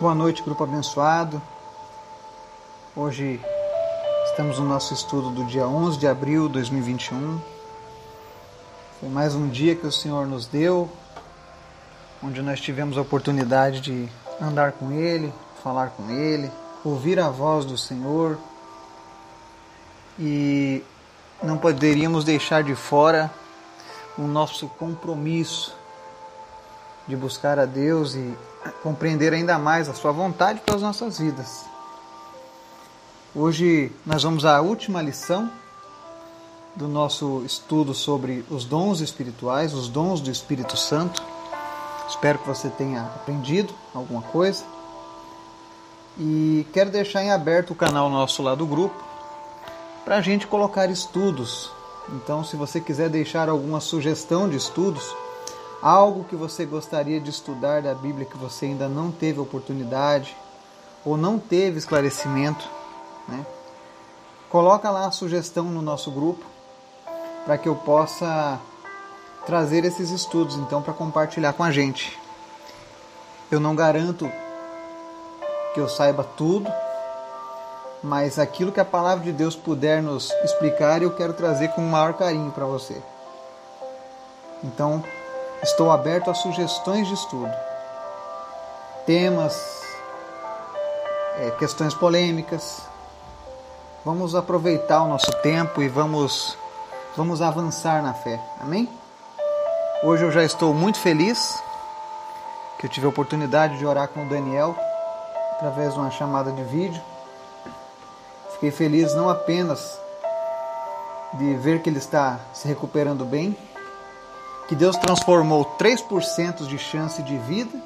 Boa noite, grupo abençoado. Hoje estamos no nosso estudo do dia 11 de abril de 2021. Foi mais um dia que o Senhor nos deu, onde nós tivemos a oportunidade de andar com Ele, falar com Ele, ouvir a voz do Senhor e não poderíamos deixar de fora o nosso compromisso de buscar a Deus e compreender ainda mais a Sua vontade para as nossas vidas. Hoje nós vamos à última lição do nosso estudo sobre os dons espirituais, os dons do Espírito Santo. Espero que você tenha aprendido alguma coisa. E quero deixar em aberto o canal nosso lá do grupo para a gente colocar estudos. Então, se você quiser deixar alguma sugestão de estudos, algo que você gostaria de estudar da Bíblia que você ainda não teve oportunidade ou não teve esclarecimento, né? Coloca lá a sugestão no nosso grupo para que eu possa trazer esses estudos então para compartilhar com a gente. Eu não garanto que eu saiba tudo, mas aquilo que a palavra de Deus puder nos explicar, eu quero trazer com o maior carinho para você. Então, estou aberto a sugestões de estudo, temas, é, questões polêmicas. Vamos aproveitar o nosso tempo e vamos, vamos avançar na fé. Amém? Hoje eu já estou muito feliz que eu tive a oportunidade de orar com o Daniel através de uma chamada de vídeo. Fiquei feliz não apenas de ver que ele está se recuperando bem, que Deus transformou 3% de chance de vida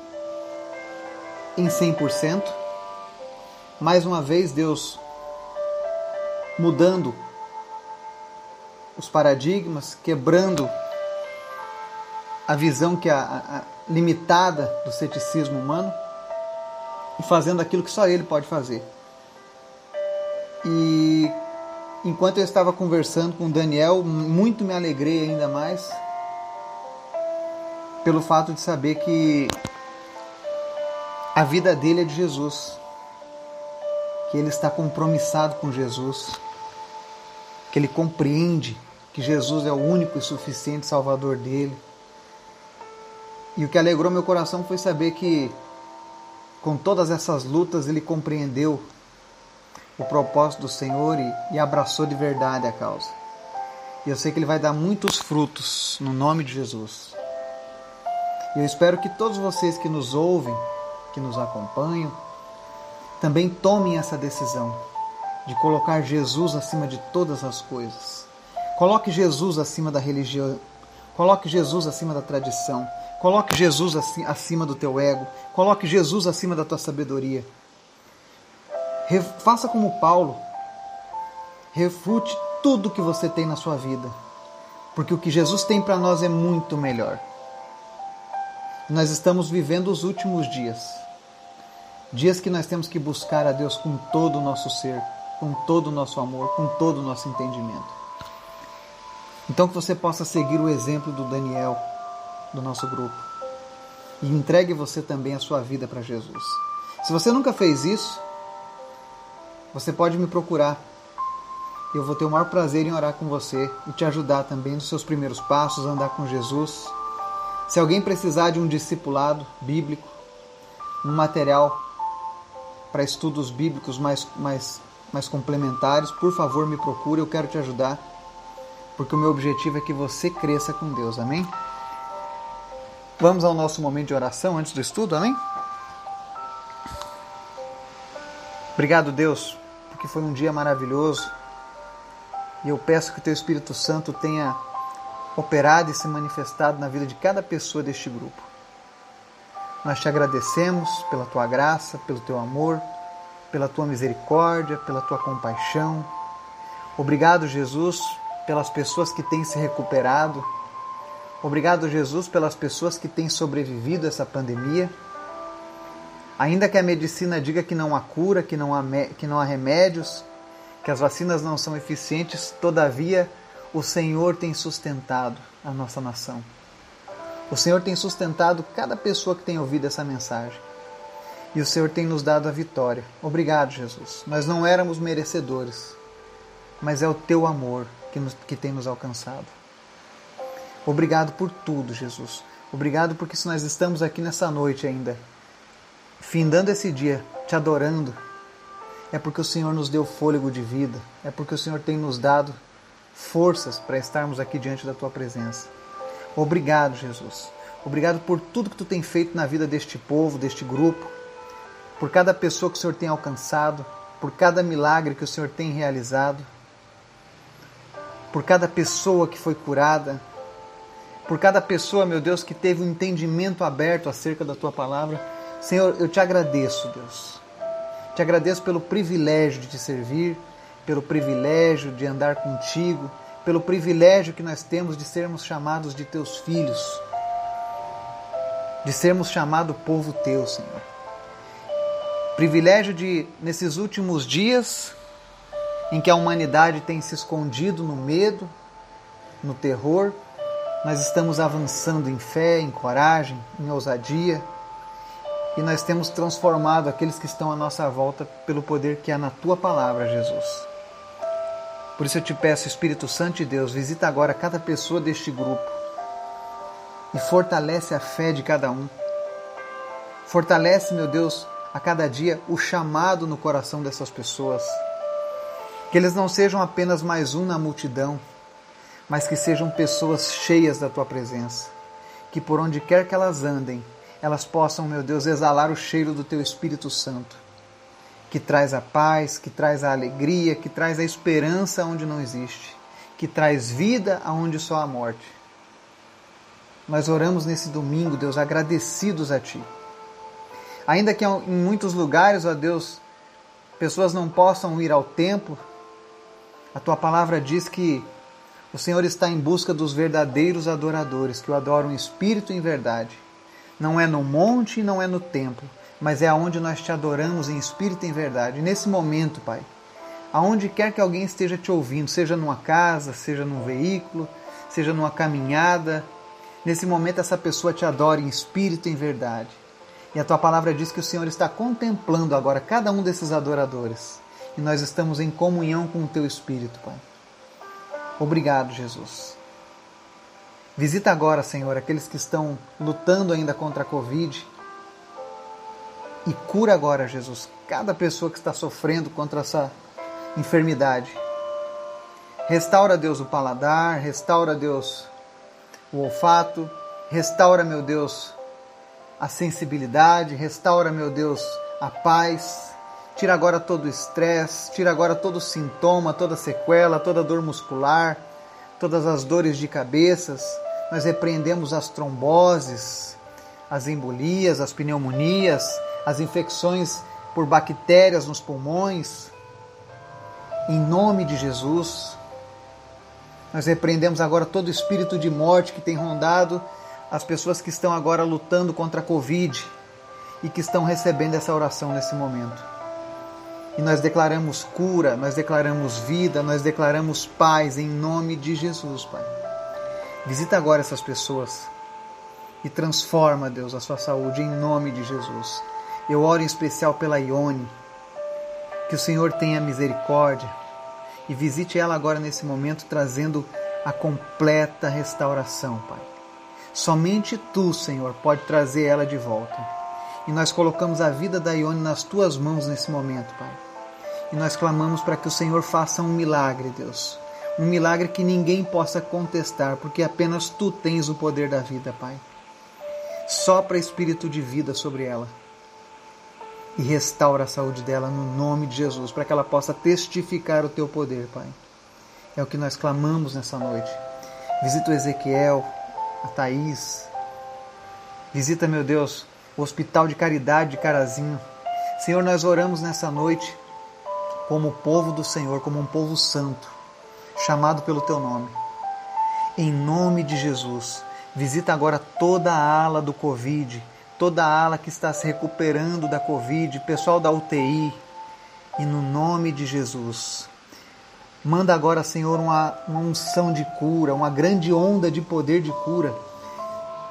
em 100%. Mais uma vez, Deus mudando os paradigmas, quebrando a visão que é a, a, limitada do ceticismo humano e fazendo aquilo que só ele pode fazer. E enquanto eu estava conversando com Daniel, muito me alegrei ainda mais pelo fato de saber que a vida dele é de Jesus, que ele está compromissado com Jesus, que ele compreende que Jesus é o único e suficiente Salvador dele. E o que alegrou meu coração foi saber que, com todas essas lutas, ele compreendeu o propósito do Senhor e, e abraçou de verdade a causa. E eu sei que ele vai dar muitos frutos no nome de Jesus. E eu espero que todos vocês que nos ouvem, que nos acompanham, também tomem essa decisão de colocar Jesus acima de todas as coisas. Coloque Jesus acima da religião, coloque Jesus acima da tradição, Coloque Jesus acima do teu ego. Coloque Jesus acima da tua sabedoria. Faça como Paulo. Refute tudo que você tem na sua vida. Porque o que Jesus tem para nós é muito melhor. Nós estamos vivendo os últimos dias. Dias que nós temos que buscar a Deus com todo o nosso ser, com todo o nosso amor, com todo o nosso entendimento. Então que você possa seguir o exemplo do Daniel, do nosso grupo. E entregue você também a sua vida para Jesus. Se você nunca fez isso, você pode me procurar. Eu vou ter o maior prazer em orar com você e te ajudar também nos seus primeiros passos, andar com Jesus. Se alguém precisar de um discipulado bíblico, um material para estudos bíblicos mais, mais, mais complementares, por favor me procure, eu quero te ajudar, porque o meu objetivo é que você cresça com Deus, amém? Vamos ao nosso momento de oração antes do estudo, amém? Obrigado, Deus, porque foi um dia maravilhoso. E eu peço que o Teu Espírito Santo tenha operado e se manifestado na vida de cada pessoa deste grupo. Nós te agradecemos pela Tua graça, pelo Teu amor, pela Tua misericórdia, pela Tua compaixão. Obrigado, Jesus, pelas pessoas que têm se recuperado Obrigado, Jesus, pelas pessoas que têm sobrevivido a essa pandemia. Ainda que a medicina diga que não há cura, que não há, que não há remédios, que as vacinas não são eficientes, todavia o Senhor tem sustentado a nossa nação. O Senhor tem sustentado cada pessoa que tem ouvido essa mensagem. e o Senhor tem nos dado a vitória. Obrigado, Jesus. Nós não éramos merecedores, mas é o teu amor que, nos, que tem nos alcançado. Obrigado por tudo, Jesus. Obrigado porque se nós estamos aqui nessa noite ainda, findando esse dia, te adorando, é porque o Senhor nos deu fôlego de vida, é porque o Senhor tem nos dado forças para estarmos aqui diante da tua presença. Obrigado, Jesus. Obrigado por tudo que tu tem feito na vida deste povo, deste grupo, por cada pessoa que o Senhor tem alcançado, por cada milagre que o Senhor tem realizado, por cada pessoa que foi curada, por cada pessoa, meu Deus, que teve um entendimento aberto acerca da tua palavra. Senhor, eu te agradeço, Deus. Te agradeço pelo privilégio de te servir, pelo privilégio de andar contigo, pelo privilégio que nós temos de sermos chamados de teus filhos, de sermos chamado povo teu, Senhor. Privilégio de, nesses últimos dias, em que a humanidade tem se escondido no medo, no terror, nós estamos avançando em fé, em coragem, em ousadia, e nós temos transformado aqueles que estão à nossa volta pelo poder que há na tua palavra, Jesus. Por isso eu te peço, Espírito Santo de Deus, visita agora cada pessoa deste grupo e fortalece a fé de cada um. Fortalece, meu Deus, a cada dia o chamado no coração dessas pessoas. Que eles não sejam apenas mais um na multidão, mas que sejam pessoas cheias da tua presença. Que por onde quer que elas andem, elas possam, meu Deus, exalar o cheiro do teu Espírito Santo que traz a paz, que traz a alegria, que traz a esperança onde não existe, que traz vida aonde só há morte. Nós oramos nesse domingo, Deus, agradecidos a Ti. Ainda que em muitos lugares, ó Deus, pessoas não possam ir ao templo, a Tua palavra diz que o Senhor está em busca dos verdadeiros adoradores, que o adoram em espírito e em verdade. Não é no monte, não é no templo, mas é aonde nós te adoramos em espírito e em verdade. nesse momento, Pai, aonde quer que alguém esteja te ouvindo, seja numa casa, seja num veículo, seja numa caminhada, nesse momento essa pessoa te adora em espírito e em verdade. E a tua palavra diz que o Senhor está contemplando agora cada um desses adoradores. E nós estamos em comunhão com o teu espírito, Pai. Obrigado, Jesus. Visita agora, Senhor, aqueles que estão lutando ainda contra a Covid e cura agora, Jesus, cada pessoa que está sofrendo contra essa enfermidade. Restaura, Deus, o paladar, restaura, Deus, o olfato, restaura, meu Deus, a sensibilidade, restaura, meu Deus, a paz. Tira agora todo o estresse, tira agora todo o sintoma, toda sequela, toda dor muscular, todas as dores de cabeças. Nós repreendemos as tromboses, as embolias, as pneumonias, as infecções por bactérias nos pulmões. Em nome de Jesus, nós repreendemos agora todo espírito de morte que tem rondado as pessoas que estão agora lutando contra a Covid e que estão recebendo essa oração nesse momento. E nós declaramos cura, nós declaramos vida, nós declaramos paz em nome de Jesus, Pai. Visita agora essas pessoas e transforma, Deus, a sua saúde em nome de Jesus. Eu oro em especial pela Ione. Que o Senhor tenha misericórdia e visite ela agora nesse momento, trazendo a completa restauração, Pai. Somente tu, Senhor, pode trazer ela de volta. E nós colocamos a vida da Ione nas tuas mãos nesse momento, Pai. E nós clamamos para que o Senhor faça um milagre, Deus. Um milagre que ninguém possa contestar, porque apenas tu tens o poder da vida, Pai. Sopra espírito de vida sobre ela e restaura a saúde dela no nome de Jesus, para que ela possa testificar o teu poder, Pai. É o que nós clamamos nessa noite. Visita o Ezequiel, a Thaís. Visita, meu Deus, o Hospital de Caridade de Carazinho. Senhor, nós oramos nessa noite como povo do Senhor, como um povo santo, chamado pelo teu nome. Em nome de Jesus, visita agora toda a ala do Covid, toda a ala que está se recuperando da Covid, pessoal da UTI, e no nome de Jesus. Manda agora, Senhor, uma, uma unção de cura, uma grande onda de poder de cura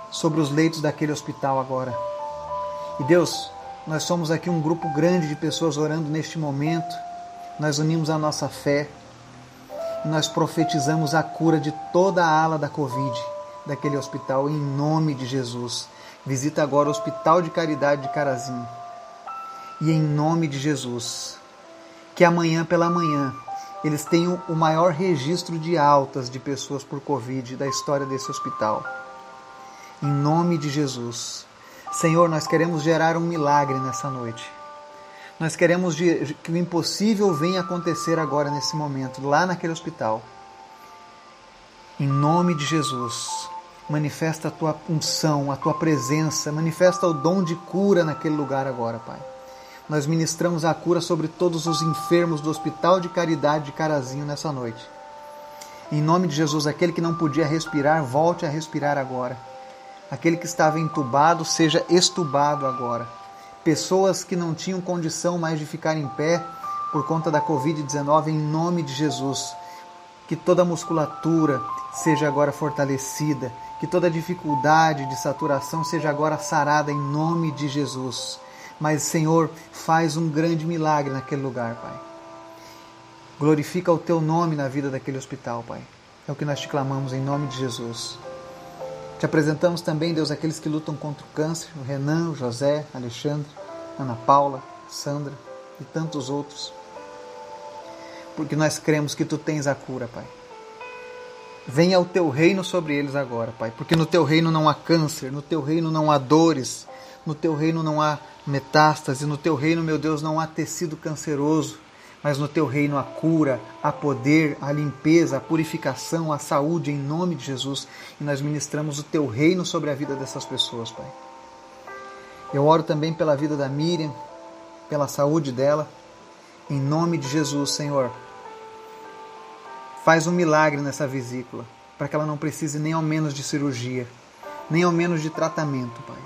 sobre os leitos daquele hospital agora. E Deus, Nós somos aqui um grupo grande de pessoas orando neste momento. Nós unimos a nossa fé. E nós profetizamos a cura de toda a ala da Covid, daquele hospital, em nome de Jesus. Visita agora o Hospital de Caridade de Carazinho. E em nome de Jesus, que amanhã pela manhã eles tenham o maior registro de altas de pessoas por Covid da história desse hospital. Em nome de Jesus. Senhor, nós queremos gerar um milagre nessa noite. Nós queremos que o impossível venha acontecer agora nesse momento, lá naquele hospital. Em nome de Jesus, manifesta a tua unção, a tua presença, manifesta o dom de cura naquele lugar agora, Pai. Nós ministramos a cura sobre todos os enfermos do Hospital de Caridade de Carazinho nessa noite. Em nome de Jesus, aquele que não podia respirar, volte a respirar agora. Aquele que estava entubado, seja estubado agora. Pessoas que não tinham condição mais de ficar em pé por conta da Covid-19, em nome de Jesus, que toda a musculatura seja agora fortalecida, que toda dificuldade de saturação seja agora sarada em nome de Jesus. Mas, Senhor, faz um grande milagre naquele lugar, Pai. Glorifica o teu nome na vida daquele hospital, Pai. É o que nós te clamamos em nome de Jesus. Te apresentamos também, Deus, aqueles que lutam contra o câncer, o Renan, o José, Alexandre, Ana Paula, Sandra e tantos outros. Porque nós cremos que tu tens a cura, Pai. Venha o teu reino sobre eles agora, Pai, porque no teu reino não há câncer, no teu reino não há dores, no teu reino não há metástase, no teu reino, meu Deus, não há tecido canceroso, mas no teu reino há cura, há poder, há limpeza, há purificação, há saúde em nome de Jesus. E nós ministramos o teu reino sobre a vida dessas pessoas, Pai. Eu oro também pela vida da Miriam, pela saúde dela, em nome de Jesus, Senhor. Faz um milagre nessa vesícula, para que ela não precise nem ao menos de cirurgia, nem ao menos de tratamento, Pai.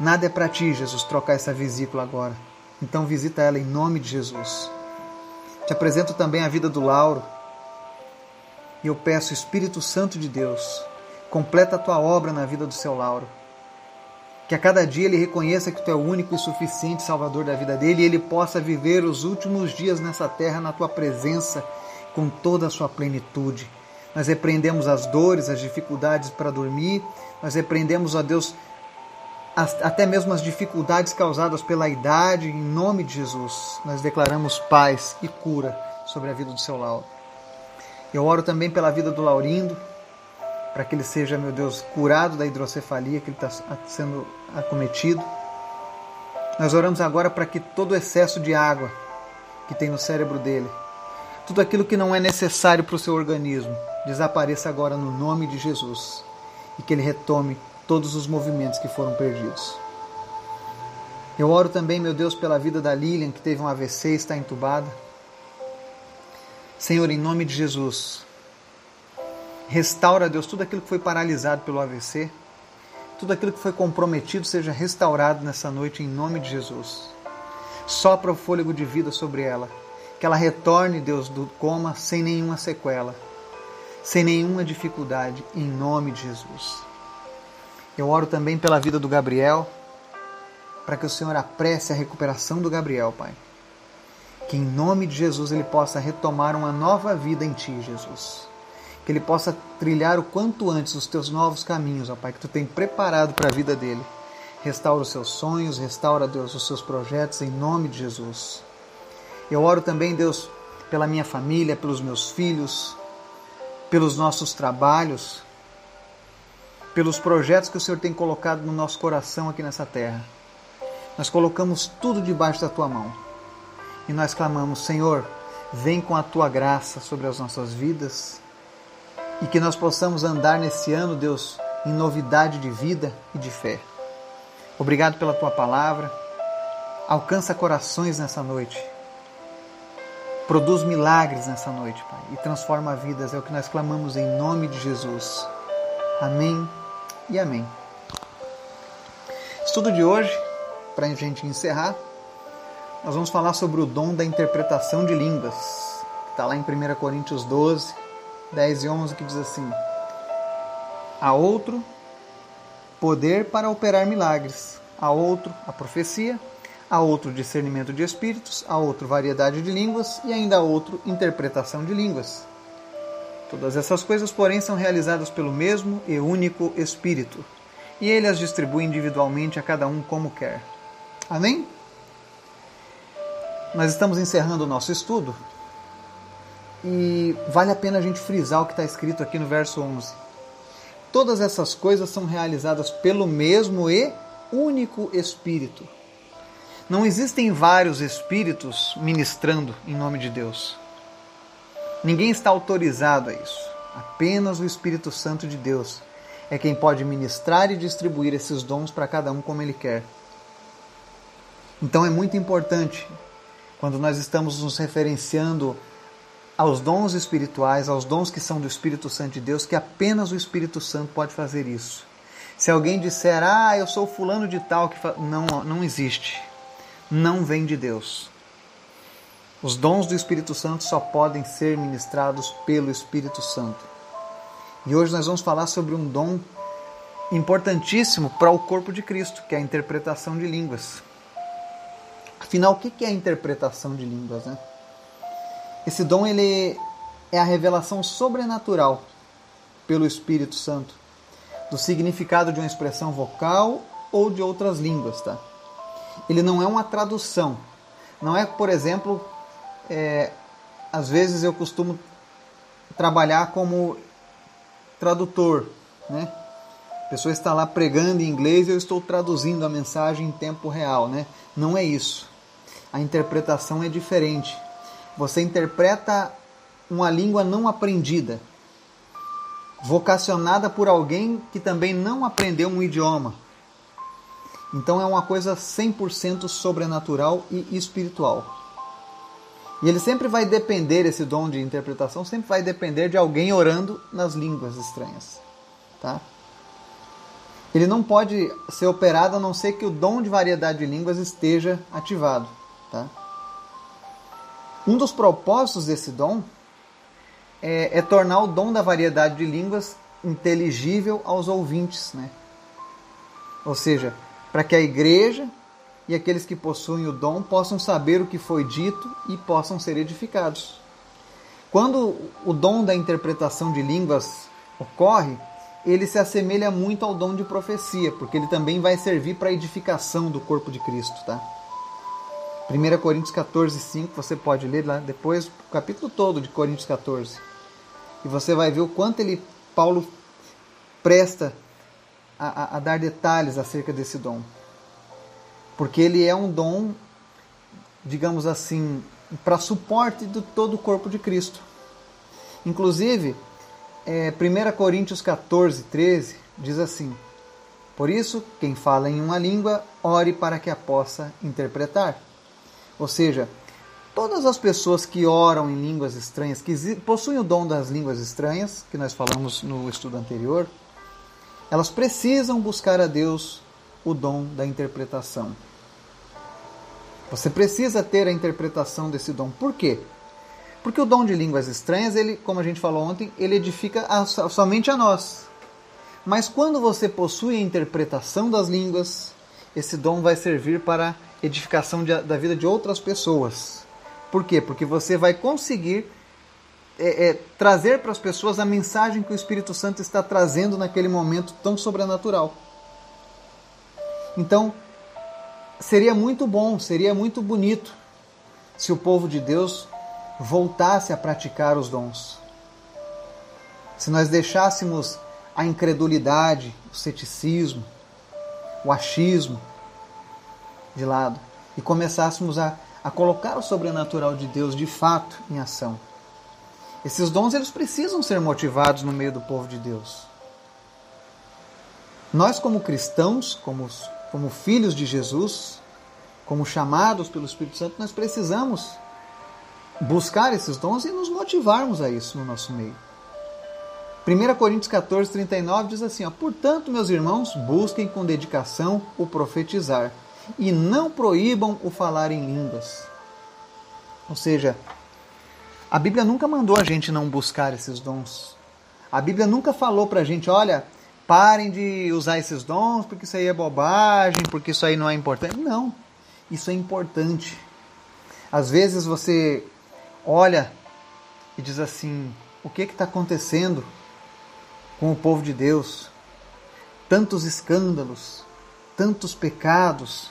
Nada é para ti, Jesus, trocar essa vesícula agora. Então visita ela em nome de Jesus. Te apresento também a vida do Lauro. E eu peço, Espírito Santo de Deus, completa a tua obra na vida do seu Lauro. Que a cada dia ele reconheça que tu é o único e suficiente Salvador da vida dele e ele possa viver os últimos dias nessa terra na tua presença com toda a sua plenitude. Nós repreendemos as dores, as dificuldades para dormir, nós repreendemos, ó Deus, as, até mesmo as dificuldades causadas pela idade, em nome de Jesus. Nós declaramos paz e cura sobre a vida do seu Lauro. Eu oro também pela vida do Laurindo, para que ele seja, meu Deus, curado da hidrocefalia que ele está sendo acometido. Nós oramos agora para que todo o excesso de água que tem no cérebro dele tudo aquilo que não é necessário para o seu organismo desapareça agora no nome de Jesus e que ele retome todos os movimentos que foram perdidos. Eu oro também, meu Deus, pela vida da Lilian, que teve um AVC e está entubada. Senhor, em nome de Jesus, restaura, Deus, tudo aquilo que foi paralisado pelo AVC, tudo aquilo que foi comprometido seja restaurado nessa noite, em nome de Jesus. Sopra o fôlego de vida sobre ela que ela retorne, Deus, do coma sem nenhuma sequela, sem nenhuma dificuldade, em nome de Jesus. Eu oro também pela vida do Gabriel, para que o Senhor apresse a recuperação do Gabriel, Pai. Que em nome de Jesus ele possa retomar uma nova vida em Ti, Jesus. Que ele possa trilhar o quanto antes os Teus novos caminhos, ó Pai, que Tu tem preparado para a vida dele. Restaura os seus sonhos, restaura, Deus, os seus projetos, em nome de Jesus. Eu oro também, Deus, pela minha família, pelos meus filhos, pelos nossos trabalhos, pelos projetos que o Senhor tem colocado no nosso coração aqui nessa terra. Nós colocamos tudo debaixo da tua mão e nós clamamos: Senhor, vem com a tua graça sobre as nossas vidas e que nós possamos andar nesse ano, Deus, em novidade de vida e de fé. Obrigado pela tua palavra. Alcança corações nessa noite Produz milagres nessa noite, Pai, e transforma vidas. É o que nós clamamos em nome de Jesus. Amém e amém. Estudo de hoje, para a gente encerrar, nós vamos falar sobre o dom da interpretação de línguas. Está lá em 1 Coríntios 12, 10 e 11, que diz assim: A outro, poder para operar milagres, a outro a profecia, a outro discernimento de espíritos, a outro variedade de línguas e ainda a outro interpretação de línguas. Todas essas coisas, porém, são realizadas pelo mesmo e único Espírito, e ele as distribui individualmente a cada um como quer. Amém? Nós estamos encerrando o nosso estudo e vale a pena a gente frisar o que está escrito aqui no verso 11. Todas essas coisas são realizadas pelo mesmo e único Espírito. Não existem vários espíritos ministrando em nome de Deus. Ninguém está autorizado a isso. Apenas o Espírito Santo de Deus é quem pode ministrar e distribuir esses dons para cada um como ele quer. Então é muito importante, quando nós estamos nos referenciando aos dons espirituais, aos dons que são do Espírito Santo de Deus, que apenas o Espírito Santo pode fazer isso. Se alguém disser, ah, eu sou fulano de tal, que não, não existe. Não vem de Deus. Os dons do Espírito Santo só podem ser ministrados pelo Espírito Santo. E hoje nós vamos falar sobre um dom importantíssimo para o corpo de Cristo, que é a interpretação de línguas. Afinal, o que é a interpretação de línguas? Né? Esse dom ele é a revelação sobrenatural pelo Espírito Santo do significado de uma expressão vocal ou de outras línguas, tá? Ele não é uma tradução. Não é, por exemplo, é, às vezes eu costumo trabalhar como tradutor, né? A pessoa está lá pregando em inglês e eu estou traduzindo a mensagem em tempo real, né? Não é isso. A interpretação é diferente. Você interpreta uma língua não aprendida, vocacionada por alguém que também não aprendeu um idioma. Então é uma coisa 100% sobrenatural e espiritual. E ele sempre vai depender, esse dom de interpretação, sempre vai depender de alguém orando nas línguas estranhas. Tá? Ele não pode ser operado a não ser que o dom de variedade de línguas esteja ativado. Tá? Um dos propósitos desse dom é, é, tornar o dom da variedade de línguas inteligível aos ouvintes. Né? Ou seja, para que a igreja e aqueles que possuem o dom possam saber o que foi dito e possam ser edificados. Quando o dom da interpretação de línguas ocorre, ele se assemelha muito ao dom de profecia, porque ele também vai servir para a edificação do corpo de Cristo, tá? 1 Coríntios 14, 5, você pode ler lá depois o capítulo todo de Coríntios 14. E você vai ver o quanto ele, Paulo, presta a, a, dar detalhes acerca desse dom. Porque ele é um dom, digamos assim, para suporte de todo o corpo de Cristo. Inclusive, é, 1 Coríntios 14, 13 diz assim: Por isso, quem fala em uma língua, ore para que a possa interpretar. Ou seja, todas as pessoas que oram em línguas estranhas, que possuem o dom das línguas estranhas, que nós falamos no estudo anterior, elas precisam buscar a Deus o dom da interpretação. Você precisa ter a interpretação desse dom. Por quê? Porque o dom de línguas estranhas, ele, como a gente falou ontem, ele edifica a, somente a nós. Mas quando você possui a interpretação das línguas, esse dom vai servir para edificação de, da vida de outras pessoas. Por quê? Porque você vai conseguir é, é, trazer para as pessoas a mensagem que o Espírito Santo está trazendo naquele momento tão sobrenatural. Então, seria muito bom, seria muito bonito se o povo de Deus voltasse a praticar os dons. Se nós deixássemos a incredulidade, o ceticismo, o achismo, de lado e começássemos a, a colocar o sobrenatural de Deus de fato em ação. Esses dons eles precisam ser motivados no meio do povo de Deus. Nós, como cristãos, como, como filhos de Jesus, como chamados pelo Espírito Santo, nós precisamos buscar esses dons e nos motivarmos a isso no nosso meio. 1 Coríntios 14, 39 diz assim: ó, Portanto, meus irmãos, busquem com dedicação o profetizar e não proíbam o falar em línguas. Ou seja, a Bíblia nunca mandou a gente não buscar esses dons. A Bíblia nunca falou para a gente, olha, parem de usar esses dons porque isso aí é bobagem, porque isso aí não é importante. Não, isso é importante. Às vezes você olha e diz assim: o que está acontecendo com o povo de Deus? Tantos escândalos, tantos pecados,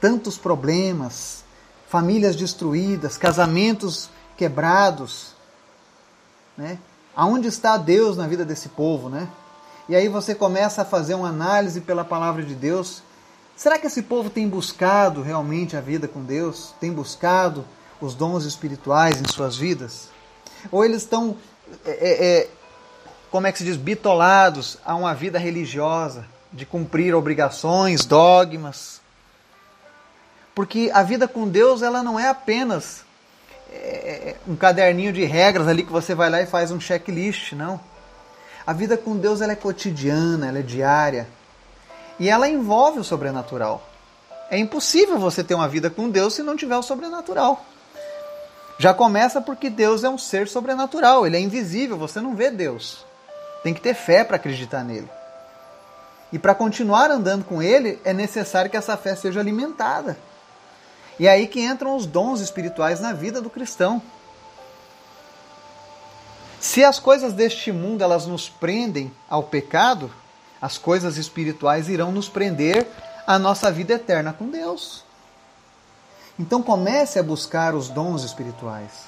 tantos problemas, famílias destruídas, casamentos quebrados, né? Aonde está Deus na vida desse povo, né? E aí você começa a fazer uma análise pela palavra de Deus. Será que esse povo tem buscado realmente a vida com Deus? Tem buscado os dons espirituais em suas vidas? Ou eles estão, é, é, é, como é que se diz, bitolados a uma vida religiosa, de cumprir obrigações, dogmas? Porque a vida com Deus ela não é apenas é, um caderninho de regras ali que você vai lá e faz um checklist, não. A vida com Deus ela é cotidiana, ela é diária e ela envolve o sobrenatural. É impossível você ter uma vida com Deus se não tiver o sobrenatural. Já começa porque Deus é um ser sobrenatural, ele é invisível, você não vê Deus. Tem que ter fé para acreditar nele. E para continuar andando com ele, é necessário que essa fé seja alimentada. E é aí que entram os dons espirituais na vida do cristão. Se as coisas deste mundo elas nos prendem ao pecado, as coisas espirituais irão nos prender à nossa vida eterna com Deus. Então comece a buscar os dons espirituais.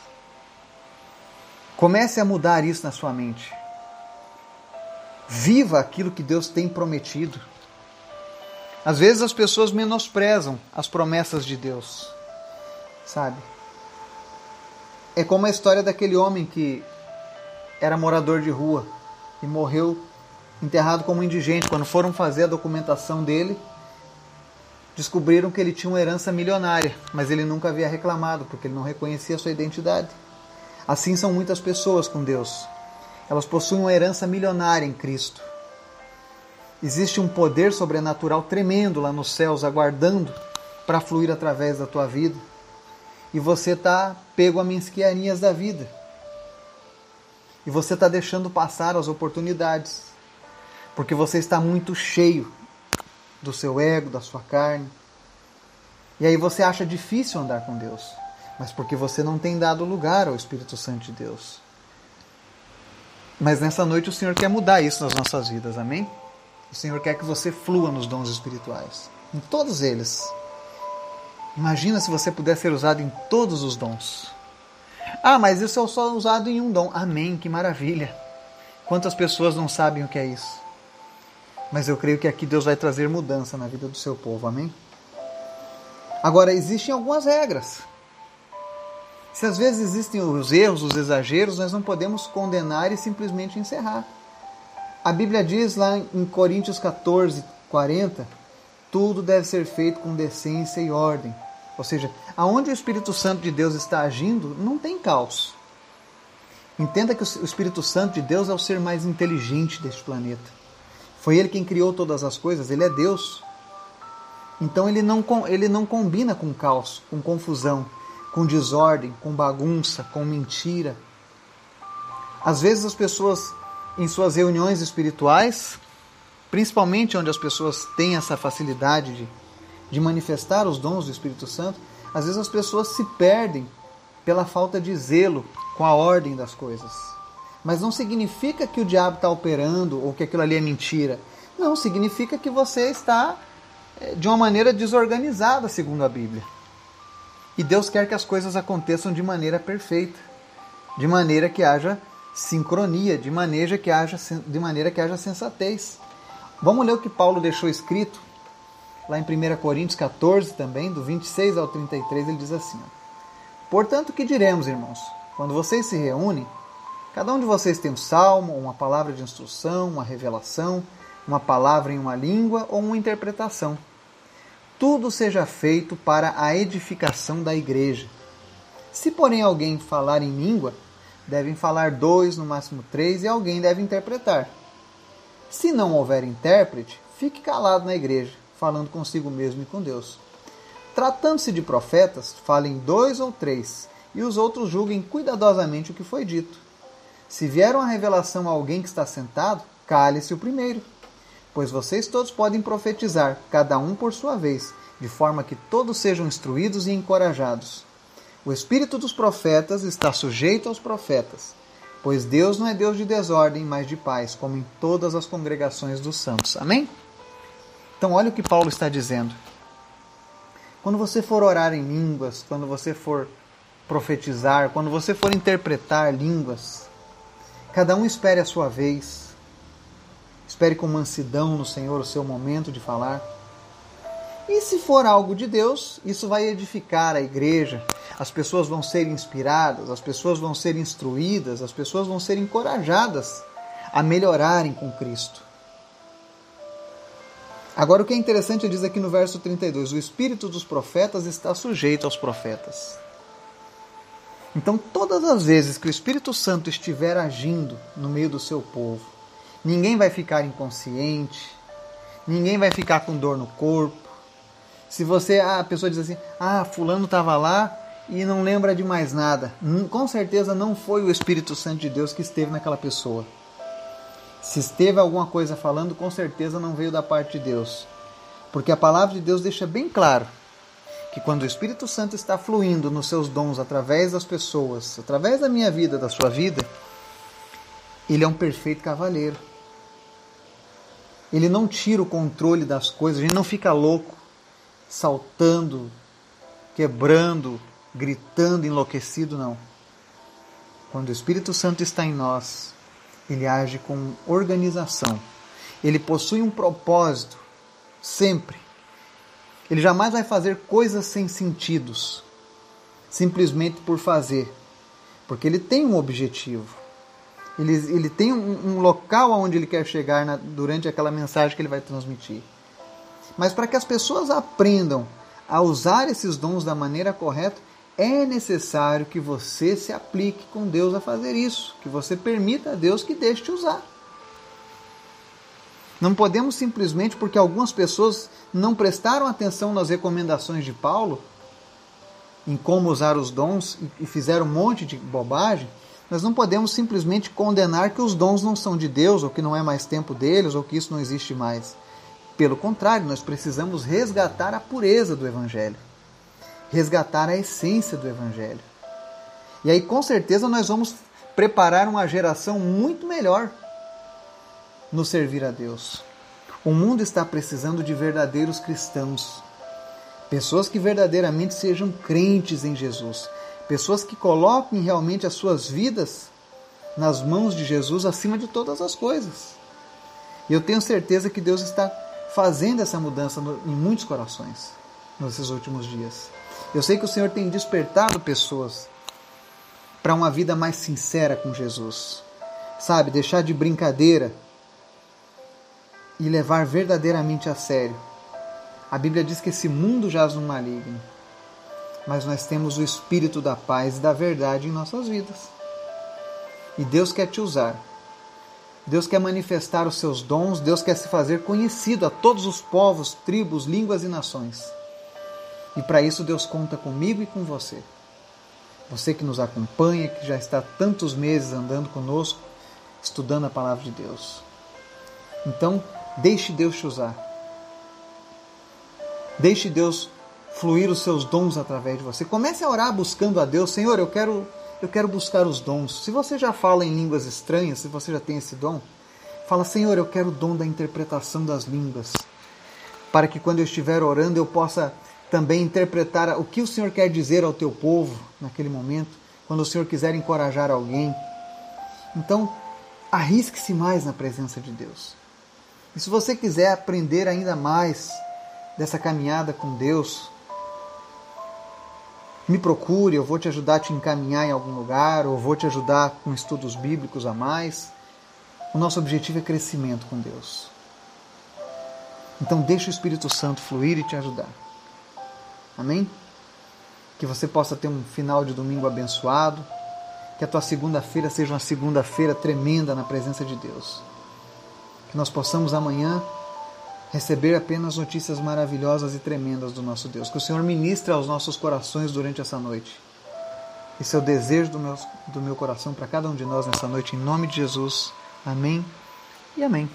Comece a mudar isso na sua mente. Viva aquilo que Deus tem prometido. Às vezes as pessoas menosprezam as promessas de Deus, sabe? É como a história daquele homem que era morador de rua e morreu enterrado como indigente. Quando foram fazer a documentação dele, descobriram que ele tinha uma herança milionária, mas ele nunca havia reclamado porque ele não reconhecia sua identidade. Assim são muitas pessoas com Deus. Elas possuem uma herança milionária em Cristo Existe um poder sobrenatural tremendo lá nos céus, aguardando para fluir através da tua vida. E você está pego a mesquianinhas da vida. E você está deixando passar as oportunidades. Porque você está muito cheio do seu ego, da sua carne. E aí você acha difícil andar com Deus. Mas porque você não tem dado lugar ao Espírito Santo de Deus. Mas nessa noite o Senhor quer mudar isso nas nossas vidas, amém? O Senhor quer que você flua nos dons espirituais, em todos eles. Imagina se você puder ser usado em todos os dons. Ah, mas isso é só usado em um dom. Amém, que maravilha. Quantas pessoas não sabem o que é isso? Mas eu creio que aqui Deus vai trazer mudança na vida do seu povo, amém? Agora, existem algumas regras. Se às vezes existem os erros, os exageros, nós não podemos condenar e simplesmente encerrar. A Bíblia diz lá em Coríntios 14, 40, tudo deve ser feito com decência e ordem. Ou seja, aonde o Espírito Santo de Deus está agindo, não tem caos. Entenda que o Espírito Santo de Deus é o ser mais inteligente deste planeta. Foi ele quem criou todas as coisas, ele é Deus. Então ele não, ele não combina com caos, com confusão, com desordem, com bagunça, com mentira. Às vezes as pessoas em suas reuniões espirituais, principalmente onde as pessoas têm essa facilidade de, de manifestar os dons do Espírito Santo, às vezes as pessoas se perdem pela falta de zelo com a ordem das coisas. Mas não significa que o diabo está operando ou que aquilo ali é mentira. Não, significa que você está eh, de uma maneira desorganizada, segundo a Bíblia. E Deus quer que as coisas aconteçam de maneira perfeita, de maneira que haja sincronia, de maneira que haja, de maneira que haja sensatez. Vamos ler o que Paulo deixou escrito lá em 1 Coríntios 14 também, do 26 ao 33, ele diz assim: Portanto, que diremos, irmãos? Quando vocês se reúnem, cada um de vocês tem um salmo, uma palavra de instrução, uma revelação, uma palavra em uma língua ou uma interpretação. Tudo seja feito para a edificação da igreja. Se, porém, alguém falar em língua, devem falar dois, no máximo três, e alguém deve interpretar. Se não houver intérprete, fique calado na igreja, falando consigo mesmo e com Deus. Tratando-se de profetas, falem dois ou três, e os outros julguem cuidadosamente o que foi dito. Se vier uma revelação a alguém que está sentado, cale-se o primeiro. pois vocês todos podem profetizar, cada um por sua vez, de forma que todos sejam instruídos e encorajados. O espírito dos profetas está sujeito aos profetas, pois Deus não é Deus de desordem, mas de paz, como em todas as congregações dos santos. Amém? Então, olha o que Paulo está dizendo. Quando você for orar em línguas, quando você for profetizar, quando você for interpretar línguas, cada um espere a sua vez. Espere com mansidão no Senhor o seu momento de falar. E se for algo de Deus, isso vai edificar a igreja. As pessoas vão ser inspiradas, as pessoas vão ser instruídas, as pessoas vão ser encorajadas a melhorarem com Cristo. Agora, o que é interessante, diz aqui no verso 32: o espírito dos profetas está sujeito aos profetas. Então, todas as vezes que o Espírito Santo estiver agindo no meio do seu povo, ninguém vai ficar inconsciente, ninguém vai ficar com dor no corpo. Se você, a pessoa diz assim: "Ah, fulano estava lá e não lembra de mais nada", com certeza não foi o Espírito Santo de Deus que esteve naquela pessoa. Se esteve alguma coisa falando, com certeza não veio da parte de Deus. Porque a palavra de Deus deixa bem claro que quando o Espírito Santo está fluindo nos seus dons através das pessoas, através da minha vida, da sua vida, ele é um perfeito cavaleiro. Ele não tira o controle das coisas, gente não fica louco, saltando, quebrando, gritando, enlouquecido, não. Quando o Espírito Santo está em nós, ele age com organização. Ele possui um propósito, sempre. Ele jamais vai fazer coisas sem sentidos, simplesmente por fazer, porque ele tem um objetivo. Ele, ele tem um, um local aonde ele quer chegar na, durante aquela mensagem que ele vai transmitir. Mas para que as pessoas aprendam a usar esses dons da maneira correta, é necessário que você se aplique com Deus a fazer isso, que você permita a Deus que deixe te usar. Não podemos simplesmente porque algumas pessoas não prestaram atenção nas recomendações de Paulo em como usar os dons e fizeram um monte de bobagem, nós não podemos simplesmente condenar que os dons não são de Deus, ou que não é mais tempo deles, ou que isso não existe mais. Pelo contrário, nós precisamos resgatar a pureza do Evangelho, resgatar a essência do Evangelho. E aí, com certeza, nós vamos preparar uma geração muito melhor no servir a Deus. O mundo está precisando de verdadeiros cristãos, pessoas que verdadeiramente sejam crentes em Jesus, pessoas que coloquem realmente as suas vidas nas mãos de Jesus acima de todas as coisas. E eu tenho certeza que Deus está fazendo essa mudança em muitos corações nesses últimos dias. Eu sei que o Senhor tem despertado pessoas para uma vida mais sincera com Jesus. Sabe, deixar de brincadeira e levar verdadeiramente a sério. A Bíblia diz que esse mundo jaz no maligno, mas nós temos o Espírito da paz e da verdade em nossas vidas. E Deus quer te usar. Deus quer manifestar os seus dons, Deus quer se fazer conhecido a todos os povos, tribos, línguas e nações. E para isso Deus conta comigo e com você. Você que nos acompanha, que já está tantos meses andando conosco, estudando a palavra de Deus. Então, Deixe Deus te usar. Deixe Deus fluir os seus dons através de você. Comece a orar buscando a Deus. Senhor, eu quero, eu quero buscar os dons. Se você já fala em línguas estranhas, se você já tem esse dom, fala, Senhor, eu quero o dom da interpretação das línguas. Para que quando eu estiver orando eu possa também interpretar o que o Senhor quer dizer ao teu povo naquele momento, quando o Senhor quiser encorajar alguém. Então, arrisque-se mais na presença de Deus. E se você quiser aprender ainda mais dessa caminhada com Deus, me procure, eu vou te ajudar a te encaminhar em algum lugar, ou vou te ajudar com estudos bíblicos a mais. O nosso objetivo é crescimento com Deus. Então deixe o Espírito Santo fluir e te ajudar. Amém? Que você possa ter um final de domingo abençoado, que a tua segunda-feira seja uma segunda-feira tremenda na presença de Deus que nós possamos amanhã receber apenas notícias maravilhosas e tremendas do nosso Deus. Que o Senhor ministre aos nossos corações durante essa noite. Esse é o desejo do meu, do meu coração para cada um de nós nessa noite, em nome de Jesus. Amém e amém.